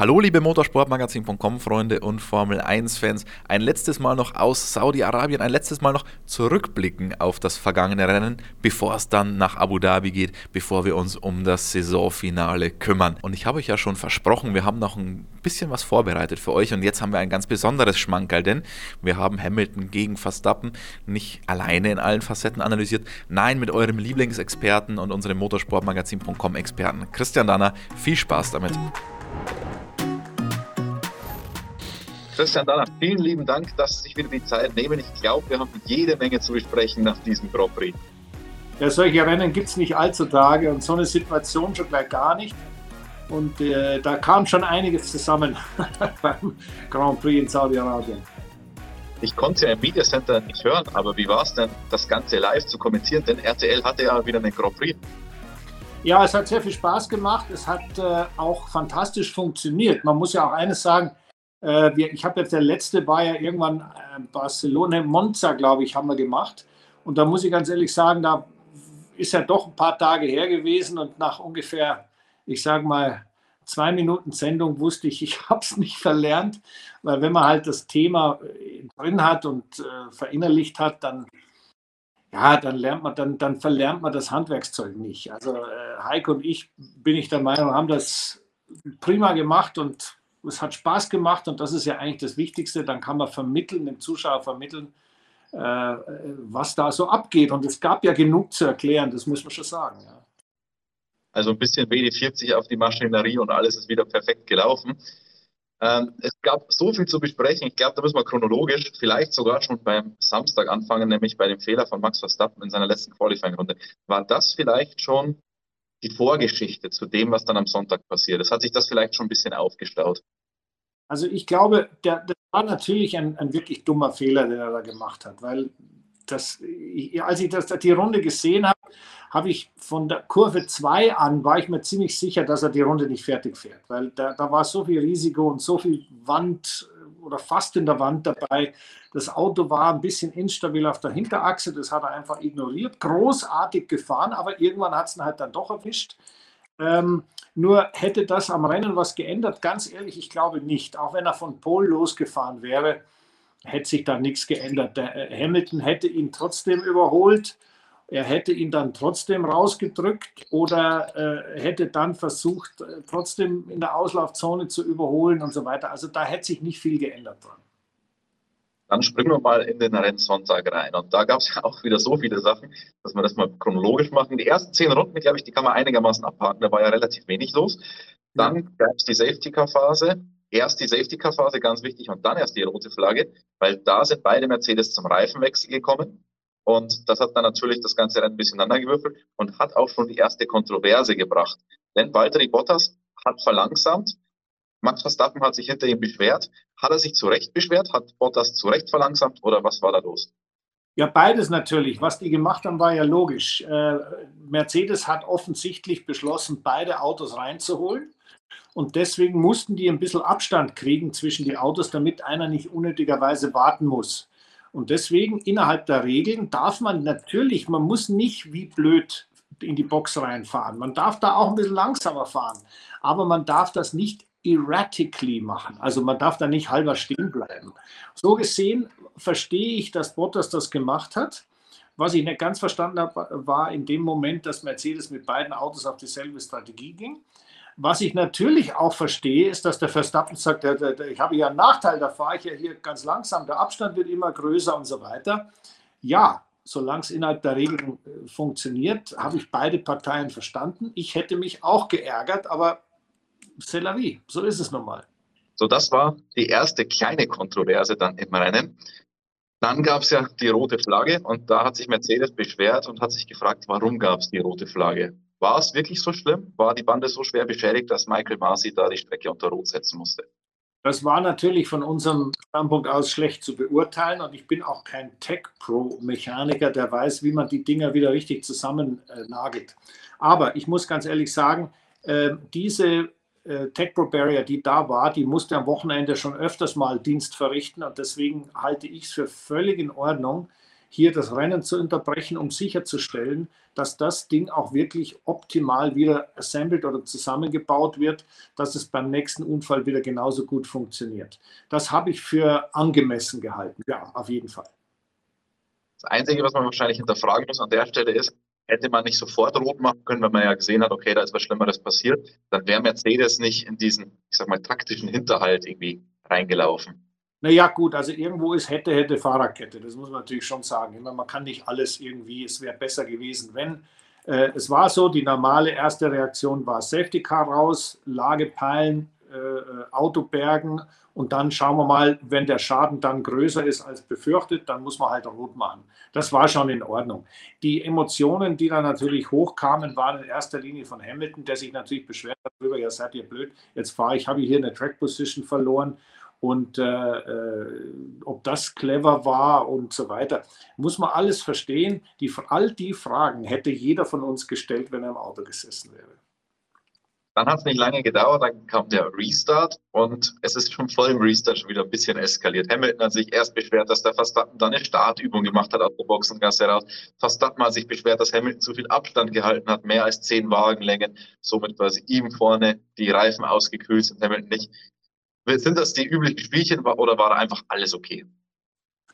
Hallo liebe Motorsportmagazin.com Freunde und Formel 1 Fans. Ein letztes Mal noch aus Saudi-Arabien, ein letztes Mal noch zurückblicken auf das vergangene Rennen, bevor es dann nach Abu Dhabi geht, bevor wir uns um das Saisonfinale kümmern. Und ich habe euch ja schon versprochen, wir haben noch ein bisschen was vorbereitet für euch und jetzt haben wir ein ganz besonderes Schmankerl, denn wir haben Hamilton gegen Verstappen nicht alleine in allen Facetten analysiert, nein, mit eurem Lieblingsexperten und unserem Motorsportmagazin.com Experten Christian Danner. Viel Spaß damit. Christian Danner, vielen lieben Dank, dass Sie sich wieder die Zeit nehmen. Ich glaube, wir haben jede Menge zu besprechen nach diesem Grand Prix. Ja, solche Rennen gibt es nicht allzu Tage und so eine Situation schon gleich gar nicht. Und äh, da kam schon einiges zusammen beim Grand Prix in Saudi-Arabien. Ich konnte ja im Media Center nicht hören, aber wie war es denn, das Ganze live zu kommentieren? Denn RTL hatte ja wieder einen Grand Prix. Ja, es hat sehr viel Spaß gemacht. Es hat äh, auch fantastisch funktioniert. Man muss ja auch eines sagen, äh, wir, ich habe jetzt der letzte war ja irgendwann äh, Barcelona, Monza, glaube ich, haben wir gemacht. Und da muss ich ganz ehrlich sagen, da ist ja doch ein paar Tage her gewesen und nach ungefähr, ich sage mal, zwei Minuten Sendung wusste ich, ich habe es nicht verlernt, weil wenn man halt das Thema äh, drin hat und äh, verinnerlicht hat, dann ja, dann lernt man, dann, dann verlernt man das Handwerkszeug nicht. Also äh, Heike und ich bin ich der Meinung, haben das prima gemacht und es hat Spaß gemacht und das ist ja eigentlich das Wichtigste. Dann kann man vermitteln, dem Zuschauer vermitteln, äh, was da so abgeht. Und es gab ja genug zu erklären, das muss man schon sagen. Ja. Also ein bisschen WD40 auf die Maschinerie und alles ist wieder perfekt gelaufen. Ähm, es gab so viel zu besprechen. Ich glaube, da müssen wir chronologisch vielleicht sogar schon beim Samstag anfangen, nämlich bei dem Fehler von Max Verstappen in seiner letzten Qualifying-Runde. War das vielleicht schon die Vorgeschichte zu dem, was dann am Sonntag passiert ist? Hat sich das vielleicht schon ein bisschen aufgestaut? Also ich glaube, der, das war natürlich ein, ein, wirklich dummer Fehler, den er da gemacht hat, weil das, als ich das, die Runde gesehen habe, habe ich von der Kurve 2 an, war ich mir ziemlich sicher, dass er die Runde nicht fertig fährt, weil da, da war so viel Risiko und so viel Wand oder fast in der Wand dabei. Das Auto war ein bisschen instabil auf der Hinterachse, das hat er einfach ignoriert, großartig gefahren, aber irgendwann hat es ihn halt dann doch erwischt. Ähm, nur hätte das am Rennen was geändert? Ganz ehrlich, ich glaube nicht. Auch wenn er von Pol losgefahren wäre, hätte sich da nichts geändert. Der äh, Hamilton hätte ihn trotzdem überholt. Er hätte ihn dann trotzdem rausgedrückt oder äh, hätte dann versucht, äh, trotzdem in der Auslaufzone zu überholen und so weiter. Also da hätte sich nicht viel geändert dran. Dann springen wir mal in den Rennsonntag rein. Und da gab es ja auch wieder so viele Sachen, dass wir das mal chronologisch machen. Die ersten zehn Runden, glaube ich, die kann man einigermaßen abhaken. Da war ja relativ wenig los. Dann ja. gab es die Safety-Car-Phase. Erst die Safety-Car-Phase, ganz wichtig, und dann erst die rote Flagge, weil da sind beide Mercedes zum Reifenwechsel gekommen. Und das hat dann natürlich das ganze Rennen ein bisschen gewürfelt und hat auch schon die erste Kontroverse gebracht. Denn Valtteri Bottas hat verlangsamt. Max Verstappen hat sich hinter ihm beschwert. Hat er sich zu Recht beschwert? Hat Bottas zu Recht verlangsamt oder was war da los? Ja, beides natürlich. Was die gemacht haben, war ja logisch. Äh, Mercedes hat offensichtlich beschlossen, beide Autos reinzuholen. Und deswegen mussten die ein bisschen Abstand kriegen zwischen die Autos, damit einer nicht unnötigerweise warten muss. Und deswegen innerhalb der Regeln darf man natürlich, man muss nicht wie blöd in die Box reinfahren. Man darf da auch ein bisschen langsamer fahren, aber man darf das nicht erratically machen. Also man darf da nicht halber stehen bleiben. So gesehen verstehe ich, dass Bottas das gemacht hat. Was ich nicht ganz verstanden habe, war in dem Moment, dass Mercedes mit beiden Autos auf dieselbe Strategie ging. Was ich natürlich auch verstehe, ist, dass der Verstappen sagt, ich habe ja einen Nachteil, da fahre ich ja hier ganz langsam, der Abstand wird immer größer und so weiter. Ja, solange es innerhalb der Regeln äh, funktioniert, habe ich beide Parteien verstanden. Ich hätte mich auch geärgert, aber c'est la vie, so ist es nun mal. So, das war die erste kleine Kontroverse dann im Rennen. Dann gab es ja die rote Flagge und da hat sich Mercedes beschwert und hat sich gefragt, warum gab es die rote Flagge? War es wirklich so schlimm? War die Bande so schwer beschädigt, dass Michael Masi da die Strecke unter Rot setzen musste? Das war natürlich von unserem Standpunkt aus schlecht zu beurteilen und ich bin auch kein Tech-Pro-Mechaniker, der weiß, wie man die Dinger wieder richtig zusammennagelt. Aber ich muss ganz ehrlich sagen, äh, diese äh, Tech Pro Barrier, die da war, die musste am Wochenende schon öfters mal Dienst verrichten und deswegen halte ich es für völlig in Ordnung, hier das Rennen zu unterbrechen, um sicherzustellen, dass das Ding auch wirklich optimal wieder assembled oder zusammengebaut wird, dass es beim nächsten Unfall wieder genauso gut funktioniert. Das habe ich für angemessen gehalten. Ja, auf jeden Fall. Das Einzige, was man wahrscheinlich hinterfragen muss an der Stelle ist, hätte man nicht sofort rot machen können, wenn man ja gesehen hat, okay, da ist was Schlimmeres passiert, dann wäre Mercedes nicht in diesen, ich sag mal, taktischen Hinterhalt irgendwie reingelaufen. Naja, gut, also irgendwo ist hätte, hätte Fahrradkette. Das muss man natürlich schon sagen. Immer, man kann nicht alles irgendwie, es wäre besser gewesen, wenn. Äh, es war so, die normale erste Reaktion war Safety Car raus, Lage peilen, äh, äh, Auto bergen und dann schauen wir mal, wenn der Schaden dann größer ist als befürchtet, dann muss man halt rot machen. Das war schon in Ordnung. Die Emotionen, die dann natürlich hochkamen, waren in erster Linie von Hamilton, der sich natürlich beschwert hat darüber, ja seid ihr blöd, jetzt fahre ich, habe ich hier eine Track Position verloren und äh, äh, ob das clever war und so weiter, muss man alles verstehen. Die, all die Fragen hätte jeder von uns gestellt, wenn er im Auto gesessen wäre. Dann hat es nicht lange gedauert, dann kam der Restart und es ist schon voll im Restart schon wieder ein bisschen eskaliert. Hamilton hat sich erst beschwert, dass der Verstappen da eine Startübung gemacht hat aus der Boxengasse heraus. Verstappen hat sich beschwert, dass Hamilton zu viel Abstand gehalten hat, mehr als zehn Wagenlängen, somit quasi ihm vorne die Reifen ausgekühlt sind, Hamilton nicht. Sind das die üblichen Spielchen oder war da einfach alles okay?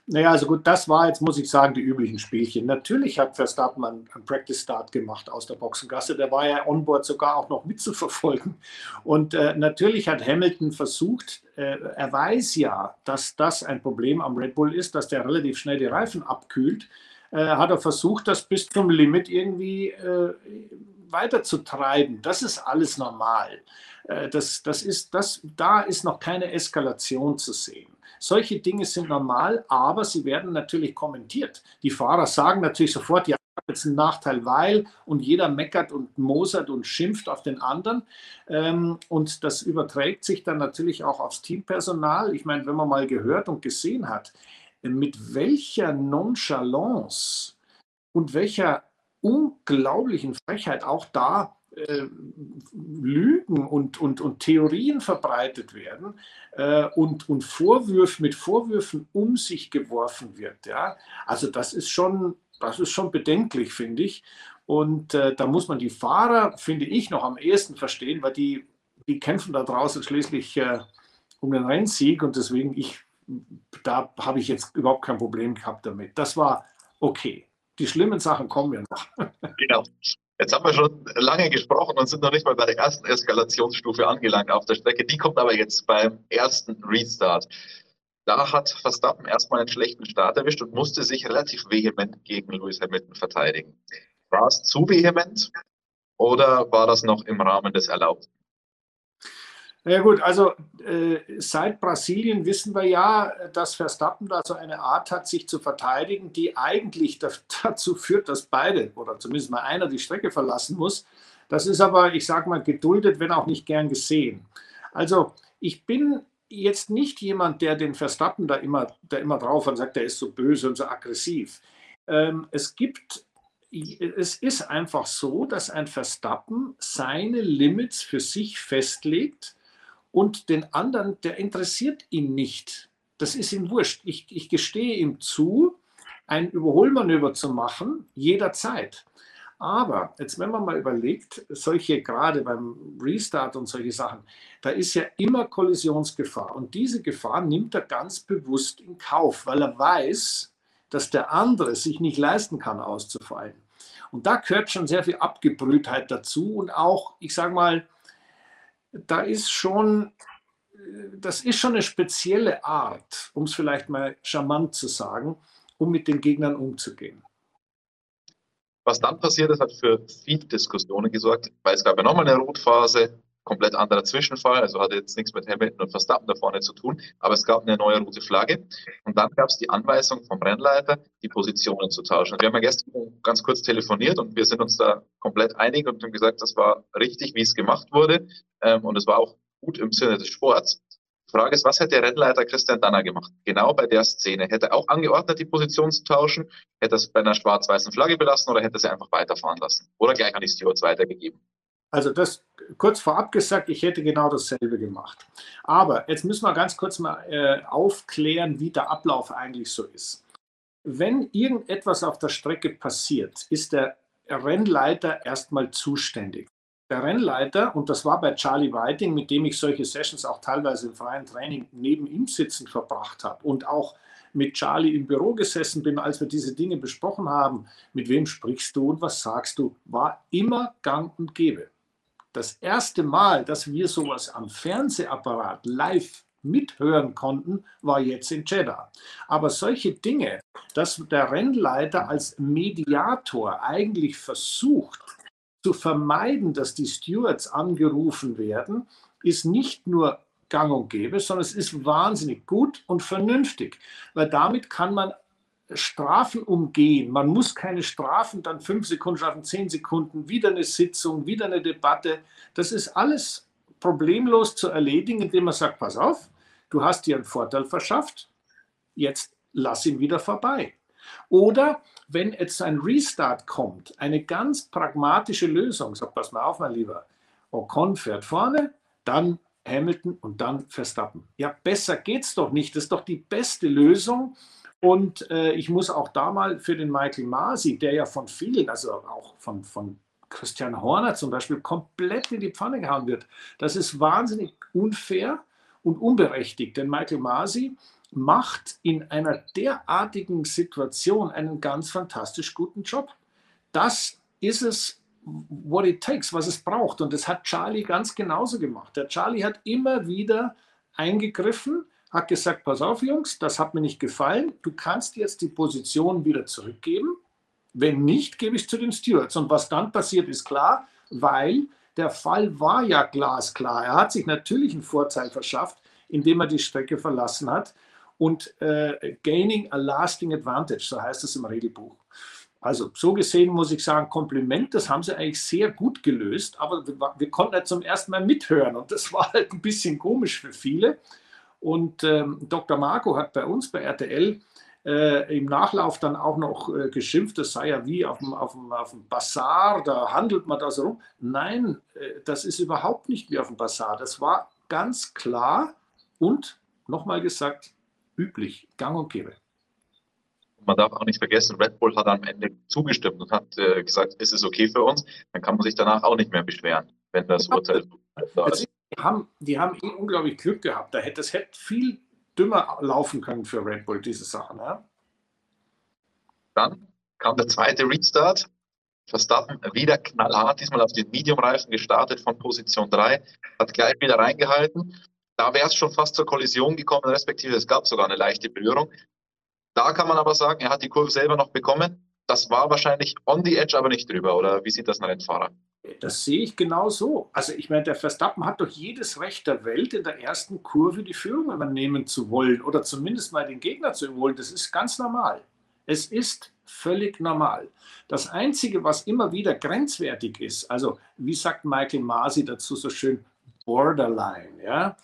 Naja, also gut, das war jetzt, muss ich sagen, die üblichen Spielchen. Natürlich hat Verstappen einen, einen Practice Start gemacht aus der Boxengasse. Der war ja onboard sogar auch noch mitzuverfolgen. Und äh, natürlich hat Hamilton versucht, äh, er weiß ja, dass das ein Problem am Red Bull ist, dass der relativ schnell die Reifen abkühlt. Äh, hat er versucht, das bis zum Limit irgendwie äh, weiterzutreiben. Das ist alles normal. Äh, das, das ist, das, da ist noch keine Eskalation zu sehen. Solche Dinge sind normal, aber sie werden natürlich kommentiert. Die Fahrer sagen natürlich sofort, ja, jetzt ein Nachteil, weil und jeder meckert und mosert und schimpft auf den anderen. Ähm, und das überträgt sich dann natürlich auch aufs Teampersonal. Ich meine, wenn man mal gehört und gesehen hat, mit welcher Nonchalance und welcher unglaublichen Frechheit auch da äh, Lügen und, und, und Theorien verbreitet werden äh, und, und Vorwürfe mit Vorwürfen um sich geworfen wird. Ja? Also das ist schon, das ist schon bedenklich, finde ich. Und äh, da muss man die Fahrer, finde ich, noch am ehesten verstehen, weil die, die kämpfen da draußen schließlich äh, um den Rennsieg und deswegen ich, da habe ich jetzt überhaupt kein Problem gehabt damit. Das war okay. Die schlimmen Sachen kommen ja noch. Genau. Jetzt haben wir schon lange gesprochen und sind noch nicht mal bei der ersten Eskalationsstufe angelangt auf der Strecke. Die kommt aber jetzt beim ersten Restart. Da hat Verstappen erstmal einen schlechten Start erwischt und musste sich relativ vehement gegen Lewis Hamilton verteidigen. War es zu vehement oder war das noch im Rahmen des Erlaubten? Ja gut, also äh, seit Brasilien wissen wir ja, dass Verstappen da so eine Art hat, sich zu verteidigen, die eigentlich dazu führt, dass beide oder zumindest mal einer die Strecke verlassen muss. Das ist aber, ich sage mal, geduldet, wenn auch nicht gern gesehen. Also ich bin jetzt nicht jemand, der den Verstappen da immer, da immer drauf und sagt, der ist so böse und so aggressiv. Ähm, es gibt es ist einfach so, dass ein Verstappen seine Limits für sich festlegt und den anderen, der interessiert ihn nicht. Das ist ihm wurscht. Ich, ich gestehe ihm zu, ein Überholmanöver zu machen, jederzeit. Aber jetzt, wenn man mal überlegt, solche gerade beim Restart und solche Sachen, da ist ja immer Kollisionsgefahr. Und diese Gefahr nimmt er ganz bewusst in Kauf, weil er weiß, dass der andere sich nicht leisten kann, auszufallen. Und da gehört schon sehr viel Abgebrühtheit dazu und auch, ich sage mal, da ist schon, das ist schon eine spezielle Art, um es vielleicht mal charmant zu sagen, um mit den Gegnern umzugehen. Was dann passiert ist, hat für viel Diskussionen gesorgt, weil es gab ja nochmal eine Rotphase, komplett anderer Zwischenfall, also hatte jetzt nichts mit Hamilton und Verstappen da vorne zu tun, aber es gab eine neue rote Flagge und dann gab es die Anweisung vom Rennleiter, die Positionen zu tauschen. Und wir haben ja gestern ganz kurz telefoniert und wir sind uns da komplett einig und haben gesagt, das war richtig, wie es gemacht wurde ähm, und es war auch gut im Sinne des Sports. Die Frage ist, was hätte der Rennleiter Christian Danner gemacht? Genau bei der Szene. Hätte er auch angeordnet, die Position zu tauschen? Hätte er es bei einer schwarz-weißen Flagge belassen oder hätte er sie einfach weiterfahren lassen? Oder gleich an die Stewards weitergegeben? Also das kurz vorab gesagt, ich hätte genau dasselbe gemacht. Aber jetzt müssen wir ganz kurz mal äh, aufklären, wie der Ablauf eigentlich so ist. wenn irgendetwas auf der Strecke passiert, ist der Rennleiter erstmal zuständig. Der Rennleiter, und das war bei Charlie Whiting, mit dem ich solche Sessions auch teilweise im freien Training neben ihm sitzen verbracht habe und auch mit Charlie im Büro gesessen bin, als wir diese Dinge besprochen haben, mit wem sprichst du und was sagst du, war immer gang und gäbe. Das erste Mal, dass wir sowas am Fernsehapparat live mithören konnten, war jetzt in Jeddah. Aber solche Dinge, dass der Rennleiter als Mediator eigentlich versucht zu vermeiden, dass die Stewards angerufen werden, ist nicht nur gang und gäbe, sondern es ist wahnsinnig gut und vernünftig, weil damit kann man Strafen umgehen. Man muss keine Strafen, dann fünf Sekunden schaffen, zehn Sekunden, wieder eine Sitzung, wieder eine Debatte. Das ist alles problemlos zu erledigen, indem man sagt, pass auf, du hast dir einen Vorteil verschafft, jetzt lass ihn wieder vorbei. Oder wenn jetzt ein Restart kommt, eine ganz pragmatische Lösung, sag, pass mal auf, mein Lieber, Ocon fährt vorne, dann Hamilton und dann Verstappen. Ja, besser geht's doch nicht. Das ist doch die beste Lösung. Und äh, ich muss auch da mal für den Michael Masi, der ja von vielen, also auch von, von Christian Horner zum Beispiel, komplett in die Pfanne gehauen wird. Das ist wahnsinnig unfair und unberechtigt, denn Michael Masi macht in einer derartigen Situation einen ganz fantastisch guten Job. Das ist es, what it takes, was es braucht. Und das hat Charlie ganz genauso gemacht. Der Charlie hat immer wieder eingegriffen, hat gesagt, pass auf Jungs, das hat mir nicht gefallen, du kannst jetzt die Position wieder zurückgeben. Wenn nicht, gebe ich zu den Stewards. Und was dann passiert, ist klar, weil der Fall war ja glasklar. Er hat sich natürlich einen Vorteil verschafft, indem er die Strecke verlassen hat. Und äh, gaining a lasting advantage, so heißt es im Regelbuch. Also so gesehen muss ich sagen, Kompliment, das haben sie eigentlich sehr gut gelöst, aber wir, wir konnten halt zum ersten Mal mithören und das war halt ein bisschen komisch für viele. Und ähm, Dr. Marco hat bei uns bei RTL äh, im Nachlauf dann auch noch äh, geschimpft, das sei ja wie auf dem, auf, dem, auf dem Bazar, da handelt man da so rum. Nein, äh, das ist überhaupt nicht wie auf dem Bazar. Das war ganz klar und nochmal gesagt, üblich, gang und gäbe. Man darf auch nicht vergessen, Red Bull hat am Ende zugestimmt und hat äh, gesagt, ist es okay für uns, dann kann man sich danach auch nicht mehr beschweren, wenn das Urteil da ist. Die haben, die haben eh unglaublich Glück gehabt. Da hätte, das hätte viel dümmer laufen können für Red Bull, diese Sachen. Ja? Dann kam der zweite Restart. Verstappen wieder knallhart, diesmal auf den Medium-Reifen gestartet von Position 3, hat gleich wieder reingehalten da wäre es schon fast zur Kollision gekommen, respektive es gab sogar eine leichte Berührung. Da kann man aber sagen, er hat die Kurve selber noch bekommen. Das war wahrscheinlich on the edge, aber nicht drüber. Oder wie sieht das ein Rennfahrer? Das sehe ich genau so. Also ich meine, der Verstappen hat doch jedes Recht der Welt, in der ersten Kurve die Führung übernehmen zu wollen oder zumindest mal den Gegner zu überholen. Das ist ganz normal. Es ist völlig normal. Das Einzige, was immer wieder grenzwertig ist, also wie sagt Michael Masi dazu so schön, borderline, ja,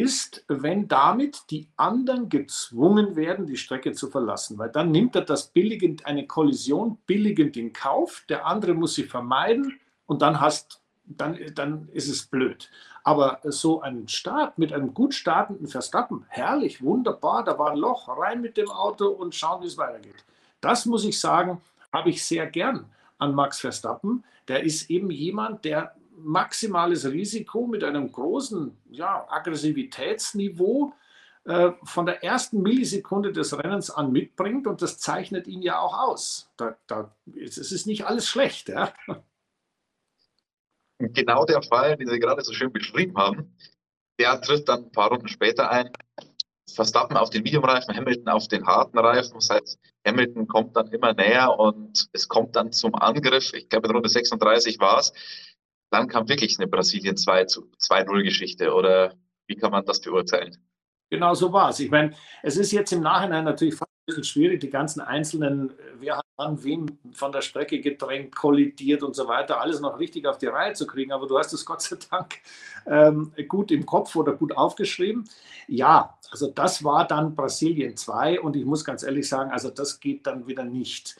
ist, wenn damit die anderen gezwungen werden, die Strecke zu verlassen. Weil dann nimmt er das billigend, eine Kollision billigend in Kauf, der andere muss sie vermeiden und dann hast dann, dann ist es blöd. Aber so ein Start mit einem gut startenden Verstappen, herrlich, wunderbar, da war ein Loch, rein mit dem Auto und schauen, wie es weitergeht. Das muss ich sagen, habe ich sehr gern an Max Verstappen. Der ist eben jemand, der maximales Risiko mit einem großen ja, Aggressivitätsniveau äh, von der ersten Millisekunde des Rennens an mitbringt und das zeichnet ihn ja auch aus. Da, da, es ist nicht alles schlecht. Ja? Genau der Fall, den Sie gerade so schön beschrieben haben, der tritt dann ein paar Runden später ein. Verstappen auf den Medium-Reifen, Hamilton auf den harten Reifen. Das heißt, Hamilton kommt dann immer näher und es kommt dann zum Angriff. Ich glaube, in Runde 36 war es dann kam wirklich eine Brasilien 2-0-Geschichte oder wie kann man das beurteilen? Genau so war es. Ich meine, es ist jetzt im Nachhinein natürlich fast ein bisschen schwierig, die ganzen einzelnen, wer hat an wem von der Strecke gedrängt, kollidiert und so weiter, alles noch richtig auf die Reihe zu kriegen. Aber du hast es Gott sei Dank ähm, gut im Kopf oder gut aufgeschrieben. Ja, also das war dann Brasilien 2 und ich muss ganz ehrlich sagen, also das geht dann wieder nicht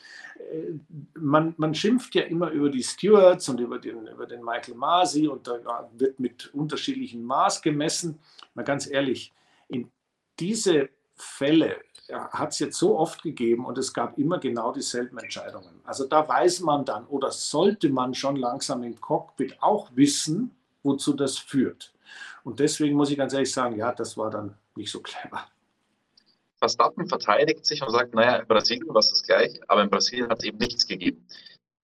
man, man schimpft ja immer über die Stewards und über den, über den Michael Masi und da wird mit unterschiedlichem Maß gemessen. Mal ganz ehrlich, in diese Fälle hat es jetzt so oft gegeben und es gab immer genau dieselben Entscheidungen. Also da weiß man dann oder sollte man schon langsam im Cockpit auch wissen, wozu das führt. Und deswegen muss ich ganz ehrlich sagen, ja, das war dann nicht so clever. Verstappen verteidigt sich und sagt, naja, in Brasilien war es das gleich, aber in Brasilien hat es eben nichts gegeben.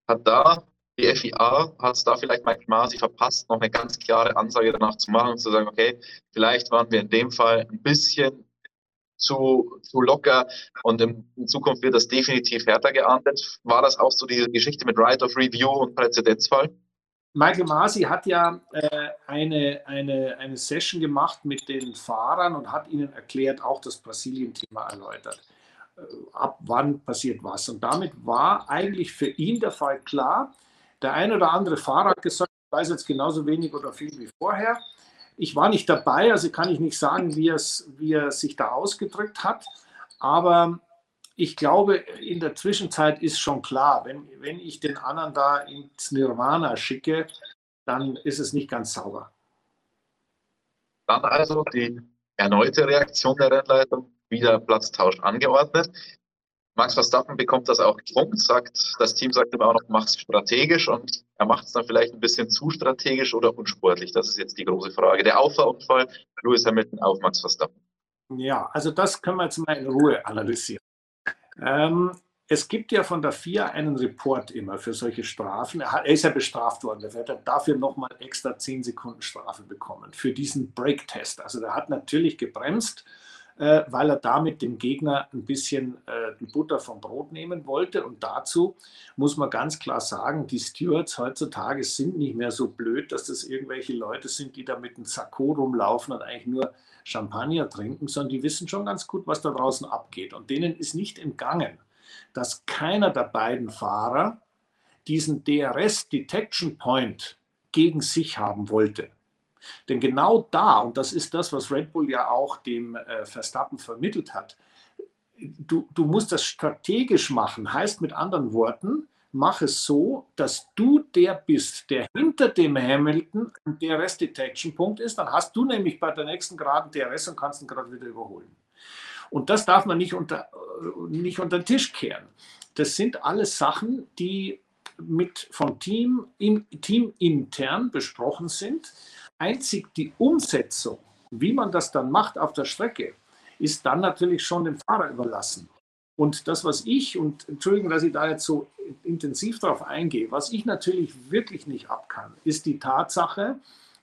Hat da die FIA, hat es da vielleicht Mike Masi verpasst, noch eine ganz klare Ansage danach zu machen und zu sagen, okay, vielleicht waren wir in dem Fall ein bisschen zu, zu locker und in, in Zukunft wird das definitiv härter geahndet. War das auch so diese Geschichte mit Right of Review und Präzedenzfall? Michael Masi hat ja äh, eine, eine, eine Session gemacht mit den Fahrern und hat ihnen erklärt, auch das Brasilien-Thema erläutert. Äh, ab wann passiert was. Und damit war eigentlich für ihn der Fall klar. Der ein oder andere Fahrer hat gesagt, ich weiß jetzt genauso wenig oder viel wie vorher. Ich war nicht dabei, also kann ich nicht sagen, wie, wie er sich da ausgedrückt hat. Aber ich glaube, in der Zwischenzeit ist schon klar, wenn, wenn ich den anderen da ins Nirvana schicke, dann ist es nicht ganz sauber. Dann also die erneute Reaktion der Rennleitung, wieder Platztausch angeordnet. Max Verstappen bekommt das auch gefunkt, sagt, das Team sagt ihm auch noch, mach es strategisch und er macht es dann vielleicht ein bisschen zu strategisch oder unsportlich. Das ist jetzt die große Frage. Der Auffahrunfall, Lewis Hamilton auf Max Verstappen. Ja, also das können wir jetzt mal in Ruhe analysieren. Ähm, es gibt ja von der FIA einen Report immer für solche Strafen. Er, ist ja bestraft worden. Er wird dafür nochmal extra 10 Sekunden Strafe bekommen für diesen Break-Test. Also der hat natürlich gebremst, äh, weil er damit dem Gegner ein bisschen äh, die Butter vom Brot nehmen wollte. Und dazu muss man ganz klar sagen, die Stewards heutzutage sind nicht mehr so blöd, dass das irgendwelche Leute sind, die da mit einem Sakko rumlaufen und eigentlich nur Champagner trinken, sondern die wissen schon ganz gut, was da draußen abgeht. Und denen ist nicht entgangen, dass keiner der beiden Fahrer diesen DRS Detection Point gegen sich haben wollte. Denn genau da, und das ist das, was Red Bull ja auch dem äh, Verstappen vermittelt hat, du, du musst das strategisch machen, heißt mit anderen Worten, mach es so, dass du der bist, der hinter dem Hamilton ein DRS-Detection-Punkt ist. Dann hast du nämlich bei der nächsten geraden DRS und kannst ihn gerade wieder überholen. Und das darf man nicht unter, nicht unter den Tisch kehren. Das sind alles Sachen, die mit vom Team, im, Team intern besprochen sind. Einzig die Umsetzung, wie man das dann macht auf der Strecke, ist dann natürlich schon dem Fahrer überlassen. Und das, was ich, und Entschuldigung, dass ich da jetzt so intensiv darauf eingehe, was ich natürlich wirklich nicht abkann, ist die Tatsache,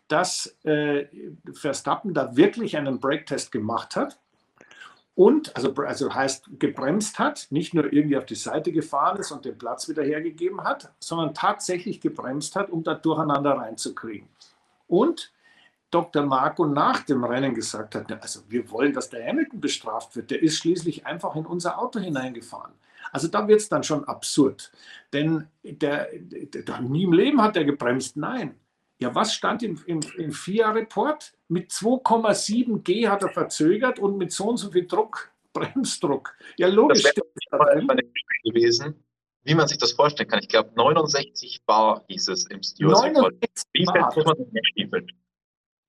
dass äh, Verstappen da wirklich einen Breaktest gemacht hat und, also, also heißt gebremst hat, nicht nur irgendwie auf die Seite gefahren ist und den Platz wieder hergegeben hat, sondern tatsächlich gebremst hat, um da durcheinander reinzukriegen. Und Dr. Marco nach dem Rennen gesagt hat, also wir wollen, dass der Hamilton bestraft wird. Der ist schließlich einfach in unser Auto hineingefahren. Also da wird es dann schon absurd. Denn der, der, der, nie im Leben hat er gebremst. Nein. Ja, was stand im, im, im FIA-Report? Mit 2,7 G hat er verzögert und mit so und so viel Druck, Bremsdruck. Ja, logisch. Das wäre gewesen, wie man sich das vorstellen kann. Ich glaube, 69 Bar hieß es im Stewards-Report. Wie fällt man in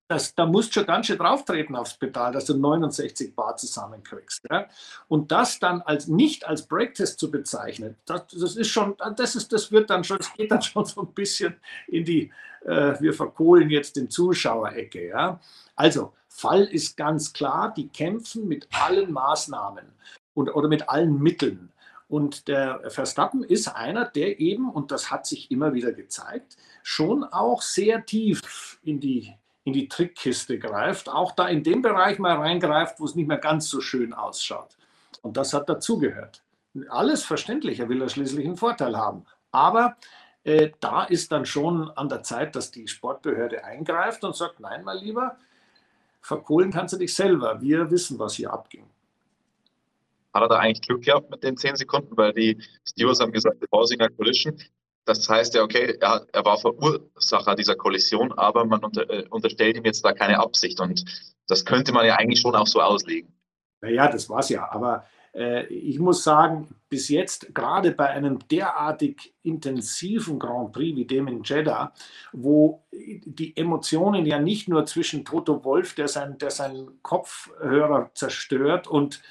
das, da musst du schon ganz schön drauf treten aufs Pedal, dass du 69 Bar zusammenkriegst. Ja? Und das dann als nicht als Breaktest zu bezeichnen, das, das ist schon, das ist, das wird dann schon, das geht dann schon so ein bisschen in die, äh, wir verkohlen jetzt den Zuschauerecke. Ja? Also, Fall ist ganz klar, die kämpfen mit allen Maßnahmen und, oder mit allen Mitteln. Und der Verstappen ist einer, der eben, und das hat sich immer wieder gezeigt, schon auch sehr tief in die in die Trickkiste greift, auch da in dem Bereich mal reingreift, wo es nicht mehr ganz so schön ausschaut. Und das hat dazugehört. Alles verständlich, er will ja schließlich einen Vorteil haben. Aber äh, da ist dann schon an der Zeit, dass die Sportbehörde eingreift und sagt, nein, mein Lieber, verkohlen kannst du dich selber. Wir wissen, was hier abging. Hat er da eigentlich Glück gehabt mit den 10 Sekunden, weil die Stewards haben gesagt, Pausing Collision. Das heißt ja, okay, er, er war Verursacher dieser Kollision, aber man unter, äh, unterstellt ihm jetzt da keine Absicht. Und das könnte man ja eigentlich schon auch so auslegen. Naja, das war es ja. Aber Äh, ich muss sagen, bis jetzt, gerade bei einem derartig intensiven Grand Prix wie dem in Jeddah, wo die Emotionen ja nicht nur zwischen Toto Wolf, der, sein, der seinen Kopfhörer zerstört, und,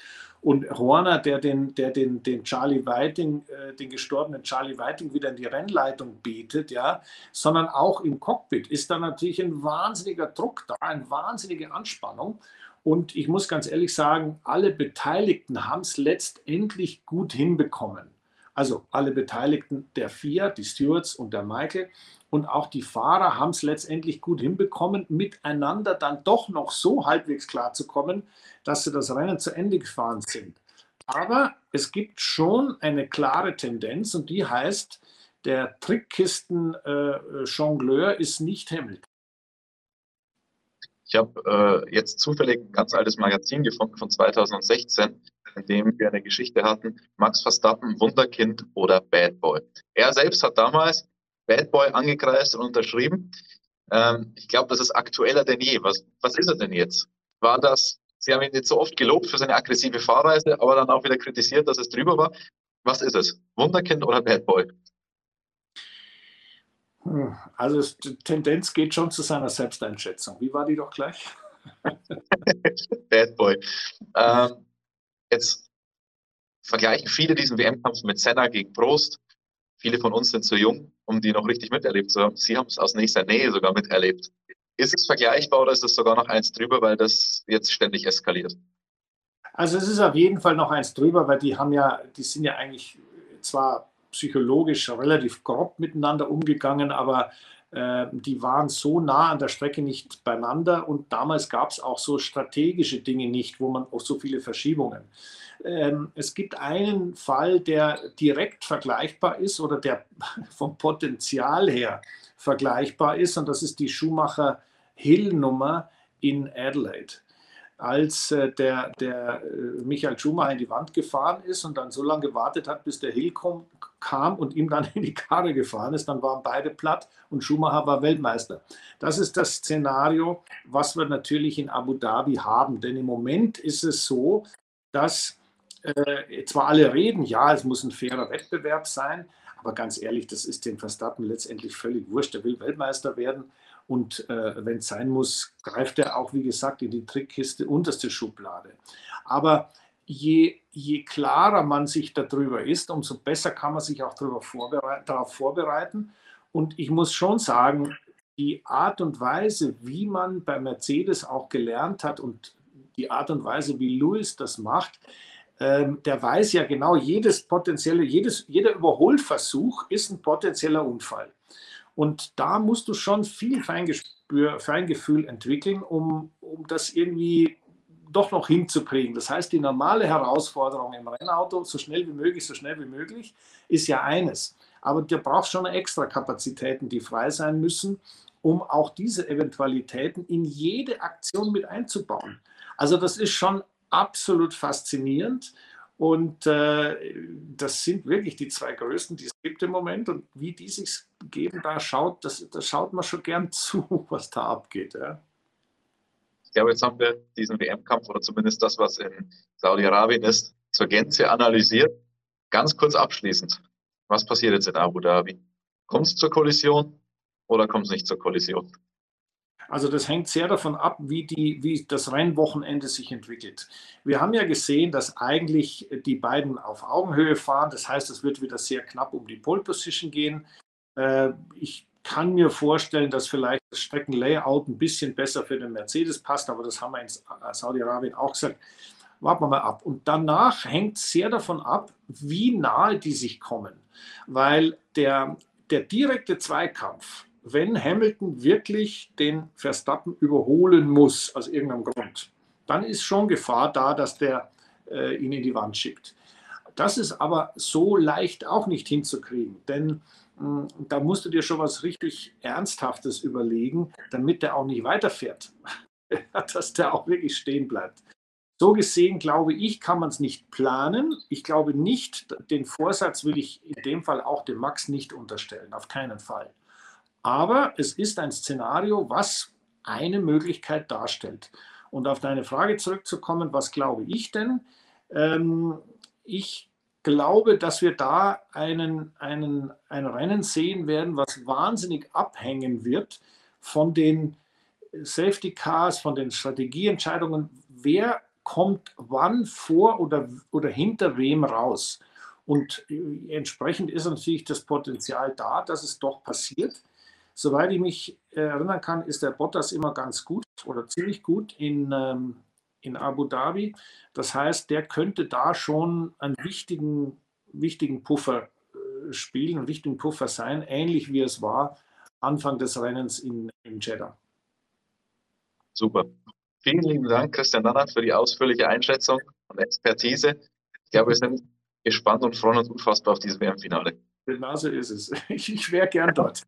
und Horner, der den, der den, den Charlie Whiting, äh, den gestorbenen Charlie Whiting wieder in die Rennleitung betet, ja, sondern auch im Cockpit ist da natürlich ein wahnsinniger Druck da, eine wahnsinnige Anspannung. Und ich muss ganz ehrlich sagen, alle Beteiligten haben es letztendlich gut hinbekommen. Also alle Beteiligten der vier, die Stewards und der Michael und auch die Fahrer haben es letztendlich gut hinbekommen, miteinander dann doch noch so halbwegs klarzukommen, dass sie das Rennen zu Ende gefahren sind. Aber es gibt schon eine klare Tendenz und die heißt, der Trickkisten-Jongleur äh, ist nicht Hamilton. Ich habe äh, jetzt zufällig ein ganz altes Magazin gefunden von 2016, in dem wir eine Geschichte hatten, Max Verstappen, Wunderkind oder Bad Boy. Er selbst hat damals Bad Boy angekreist und unterschrieben. Ähm, ich glaube, das ist aktueller denn je. Was, was ist er denn jetzt? War das, Sie haben ihn jetzt so oft gelobt für seine aggressive Fahrweise, aber dann auch wieder kritisiert, dass es drüber war. Was ist es? Wunderkind oder Bad Boy? Also die Tendenz geht schon zu seiner Selbsteinschätzung. Wie war die doch gleich? Bad Boy. Ähm, jetzt vergleichen viele diesen WM-Kampf mit Senna gegen Prost. Viele von uns sind zu jung, um die noch richtig miterlebt zu haben. Sie haben es aus nächster Nähe sogar miterlebt. Ist es vergleichbar oder ist es sogar noch eins drüber, weil das jetzt ständig eskaliert? Also es ist auf jeden Fall noch eins drüber, weil die haben ja, die sind ja eigentlich zwar psychologisch relativ grob miteinander umgegangen, aber äh, die waren so nah an der Strecke nicht beieinander und damals gab es auch so strategische Dinge nicht, wo man auch so viele Verschiebungen. Ähm, es gibt einen Fall, der direkt vergleichbar ist oder der vom Potenzial her vergleichbar ist und das ist die Schumacher-Hill-Nummer in Adelaide als äh, der, der äh, Michael Schumacher in die Wand gefahren ist und dann so lange gewartet hat, bis der Hill kom, kam und ihm dann in die Karre gefahren ist, dann waren beide platt und Schumacher war Weltmeister. Das ist das Szenario, was wir natürlich in Abu Dhabi haben. Denn im Moment ist es so, dass äh, zwar alle reden, ja, es muss ein fairer Wettbewerb sein, aber ganz ehrlich, das ist dem Verstappen letztendlich völlig wurscht. Er will Weltmeister werden und äh, wenn es sein muss, greift er auch, wie gesagt, in die Trickkiste unterste Schublade. Aber je, je klarer man sich darüber ist, umso besser kann man sich auch vorberei darauf vorbereiten. Und ich muss schon sagen, die Art und Weise, wie man bei Mercedes auch gelernt hat und die Art und Weise, wie Lewis das macht, ähm, der weiß ja genau, jedes potenzielle, jedes, jeder Überholversuch ist ein potenzieller Unfall. Und da musst du schon viel Feingespür, Feingefühl entwickeln, um, um das irgendwie doch noch hinzukriegen. Das heißt, die normale Herausforderung im Rennauto, so schnell wie möglich, so schnell wie möglich, ist ja eines. Aber du brauchst schon extra Kapazitäten, die frei sein müssen, um auch diese Eventualitäten in jede Aktion mit einzubauen. Also das ist schon absolut faszinierend. Und äh, das sind wirklich die zwei größten, die es gibt im Moment. Und wie die sich geben, da schaut, das, das schaut man schon gern zu, was da abgeht. Ja. Ich glaube, jetzt haben wir diesen WM-Kampf oder zumindest das, was in Saudi-Arabien ist, zur Gänze analysiert. Ganz kurz abschließend. Was passiert jetzt in Abu Dhabi? Kommt es zur Kollision oder kommt es nicht zur Kollision? Also das hängt sehr davon ab, wie, die, wie das Rennwochenende sich entwickelt. Wir haben ja gesehen, dass eigentlich die beiden auf Augenhöhe fahren. Das heißt, es wird wieder sehr knapp um die Pole Position gehen. Äh, ich kann mir vorstellen, dass vielleicht das Streckenlayout ein bisschen besser für den Mercedes passt, aber das haben wir in Saudi-Arabien auch gesagt. Warten wir mal ab. Und danach hängt sehr davon ab, wie nahe die sich kommen. Weil der, der direkte Zweikampf, wenn Hamilton wirklich den Verstappen überholen muss, aus irgendeinem Grund, dann ist schon Gefahr da, dass der äh, ihn in die Wand schickt. Das ist aber so leicht auch nicht hinzukriegen, denn da musst du dir schon was richtig Ernsthaftes überlegen, damit der auch nicht weiterfährt, dass der auch wirklich stehen bleibt. So gesehen glaube ich, kann man es nicht planen. Ich glaube nicht, den Vorsatz will ich in dem Fall auch dem Max nicht unterstellen, auf keinen Fall. Aber es ist ein Szenario, was eine Möglichkeit darstellt. Und auf deine Frage zurückzukommen, was glaube ich denn? Ähm, ich glaube, dass wir da einen, einen, ein Rennen sehen werden, was wahnsinnig abhängen wird von den Safety Cars, von den Strategieentscheidungen. Wer kommt wann vor oder, oder hinter wem raus? Und äh, entsprechend ist natürlich das Potenzial da, dass es doch passiert. Soweit ich mich erinnern kann, ist der Bottas immer ganz gut oder ziemlich gut in, ähm, in Abu Dhabi. Das heißt, der könnte da schon einen wichtigen, wichtigen Puffer äh, spielen, einen wichtigen Puffer sein, ähnlich wie es war Anfang des Rennens in, in Jeddah. Super. Vielen lieben Dank, Christian Nannert, für die ausführliche Einschätzung und Expertise. Ich glaube, wir sind gespannt und freuen uns unfassbar auf dieses WM-Finale. Genauso ist es. Ich, ich wäre gern dort.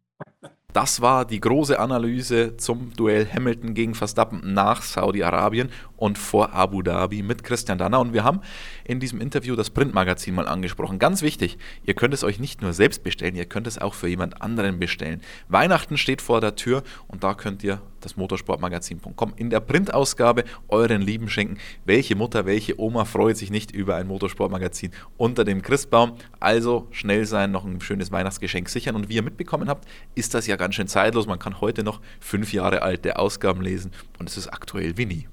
Das war die große Analyse zum Duell Hamilton gegen Verstappen nach Saudi-Arabien und vor Abu Dhabi mit Christian Danner. Und wir haben in diesem Interview das Printmagazin mal angesprochen. Ganz wichtig, ihr könnt es euch nicht nur selbst bestellen, ihr könnt es auch für jemand anderen bestellen. Weihnachten steht vor der Tür und da könnt ihr das motorsportmagazin.com in der Printausgabe euren Lieben schenken. Welche Mutter, welche Oma freut sich nicht über ein Motorsportmagazin unter dem Christbaum? Also schnell sein, noch ein schönes Weihnachtsgeschenk sichern. Und wie ihr mitbekommen habt, ist das ja ganz schön zeitlos. Man kann heute noch fünf Jahre alte Ausgaben lesen und es ist aktuell wie nie.